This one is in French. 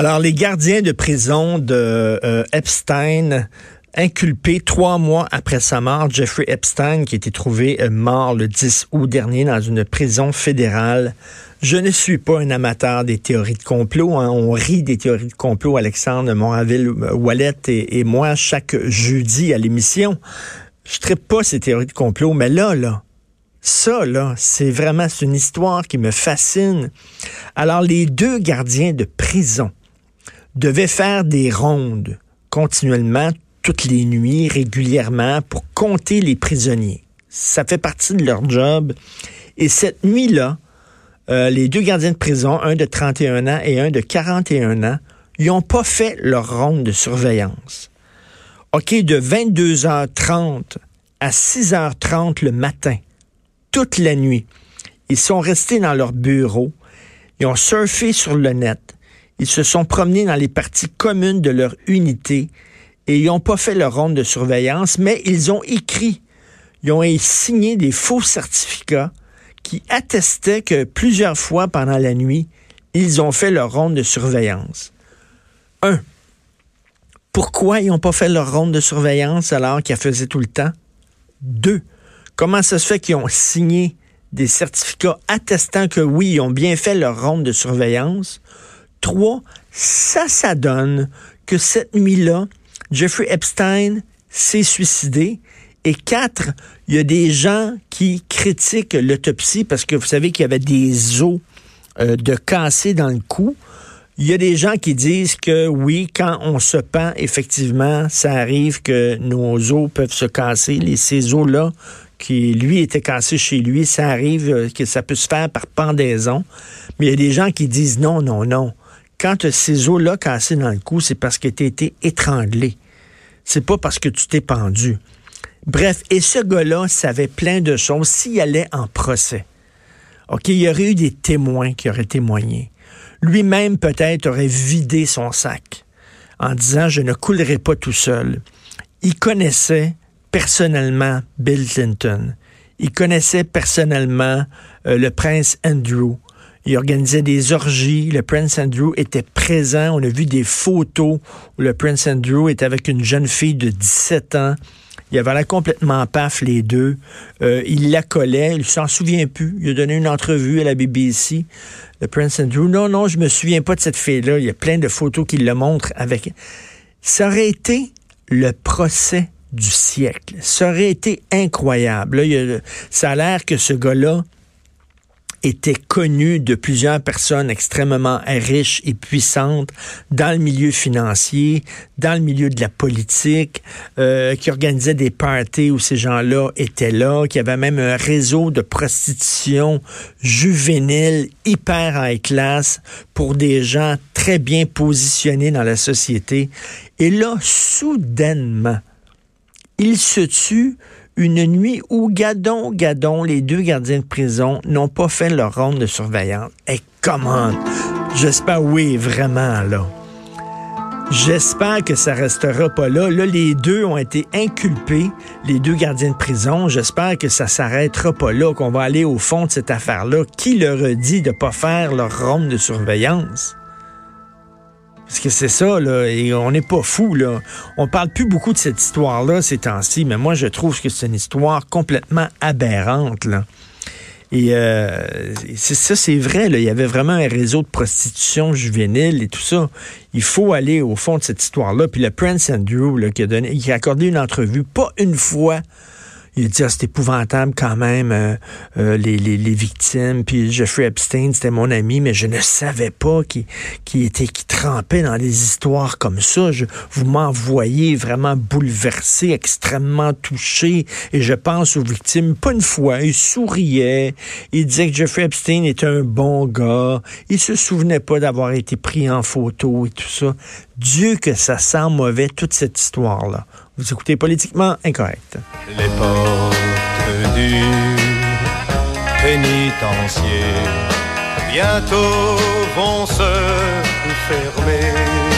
Alors, les gardiens de prison de euh, Epstein trois mois après sa mort, Jeffrey Epstein, qui a été trouvé euh, mort le 10 août dernier dans une prison fédérale. Je ne suis pas un amateur des théories de complot. Hein. On rit des théories de complot, Alexandre Moraville-Wallet et, et, moi, chaque jeudi à l'émission. Je ne pas ces théories de complot, mais là, là, ça, là, c'est vraiment une histoire qui me fascine. Alors, les deux gardiens de prison devaient faire des rondes continuellement, toutes les nuits, régulièrement, pour compter les prisonniers. Ça fait partie de leur job. Et cette nuit-là, euh, les deux gardiens de prison, un de 31 ans et un de 41 ans, n'ont pas fait leur ronde de surveillance. OK, de 22h30 à 6h30 le matin, toute la nuit, ils sont restés dans leur bureau, ils ont surfé sur le net, ils se sont promenés dans les parties communes de leur unité et ils n'ont pas fait leur ronde de surveillance, mais ils ont écrit, ils ont signé des faux certificats qui attestaient que plusieurs fois pendant la nuit, ils ont fait leur ronde de surveillance. Un, pourquoi ils n'ont pas fait leur ronde de surveillance alors qu'ils faisaient tout le temps? Deux, comment ça se fait qu'ils ont signé des certificats attestant que oui, ils ont bien fait leur ronde de surveillance? Trois, ça, ça donne que cette nuit-là, Jeffrey Epstein s'est suicidé. Et quatre, il y a des gens qui critiquent l'autopsie parce que vous savez qu'il y avait des os euh, de cassés dans le cou. Il y a des gens qui disent que oui, quand on se pend, effectivement, ça arrive que nos os peuvent se casser. Les, ces os-là, qui lui était cassé chez lui, ça arrive euh, que ça peut se faire par pendaison. Mais il y a des gens qui disent non, non, non quand ces os-là cassés dans le cou, c'est parce que tu été étranglé. C'est pas parce que tu t'es pendu. Bref, et ce gars-là savait plein de choses s'il allait en procès. OK, il y aurait eu des témoins qui auraient témoigné. Lui-même, peut-être, aurait vidé son sac en disant Je ne coulerai pas tout seul. Il connaissait personnellement Bill Clinton. Il connaissait personnellement euh, le prince Andrew. Il organisait des orgies. Le Prince Andrew était présent. On a vu des photos où le Prince Andrew était avec une jeune fille de 17 ans. Il avait l'air complètement paf, les deux. Euh, il la collait, il s'en souvient plus. Il a donné une entrevue à la BBC. Le Prince Andrew, non, non, je me souviens pas de cette fille-là. Il y a plein de photos qui le montrent avec... Ça aurait été le procès du siècle. Ça aurait été incroyable. Ça a l'air que ce gars-là, était connu de plusieurs personnes extrêmement riches et puissantes dans le milieu financier, dans le milieu de la politique, euh, qui organisaient des parties où ces gens-là étaient là, qui avait même un réseau de prostitution juvénile hyper high class pour des gens très bien positionnés dans la société. Et là, soudainement, il se tue une nuit où Gadon, Gadon, les deux gardiens de prison n'ont pas fait leur ronde de surveillance. Et comment? J'espère, oui, vraiment, là. J'espère que ça restera pas là. Là, les deux ont été inculpés, les deux gardiens de prison. J'espère que ça s'arrêtera pas là, qu'on va aller au fond de cette affaire-là. Qui leur a dit de pas faire leur ronde de surveillance? Parce que c'est ça, là, et on n'est pas fou, là. On parle plus beaucoup de cette histoire-là ces temps-ci, mais moi, je trouve que c'est une histoire complètement aberrante, là. Et euh, ça, c'est vrai, là, il y avait vraiment un réseau de prostitution juvénile et tout ça. Il faut aller au fond de cette histoire-là. Puis le Prince Andrew, là, qui a donné, qui a accordé une entrevue, pas une fois, il dit, ah, c'est épouvantable quand même, euh, euh, les, victimes. Puis Jeffrey Epstein, c'était mon ami, mais je ne savais pas qu'il qui était, qui trempait dans des histoires comme ça. Je, vous m'envoyez vraiment bouleversé, extrêmement touché. Et je pense aux victimes. Pas une fois, il souriait. Il disait que Jeffrey Epstein était un bon gars. Il se souvenait pas d'avoir été pris en photo et tout ça. Dieu que ça sent mauvais, toute cette histoire-là. Vous écoutez Politiquement Incorrect. Les portes du pénitencier bientôt vont se fermer.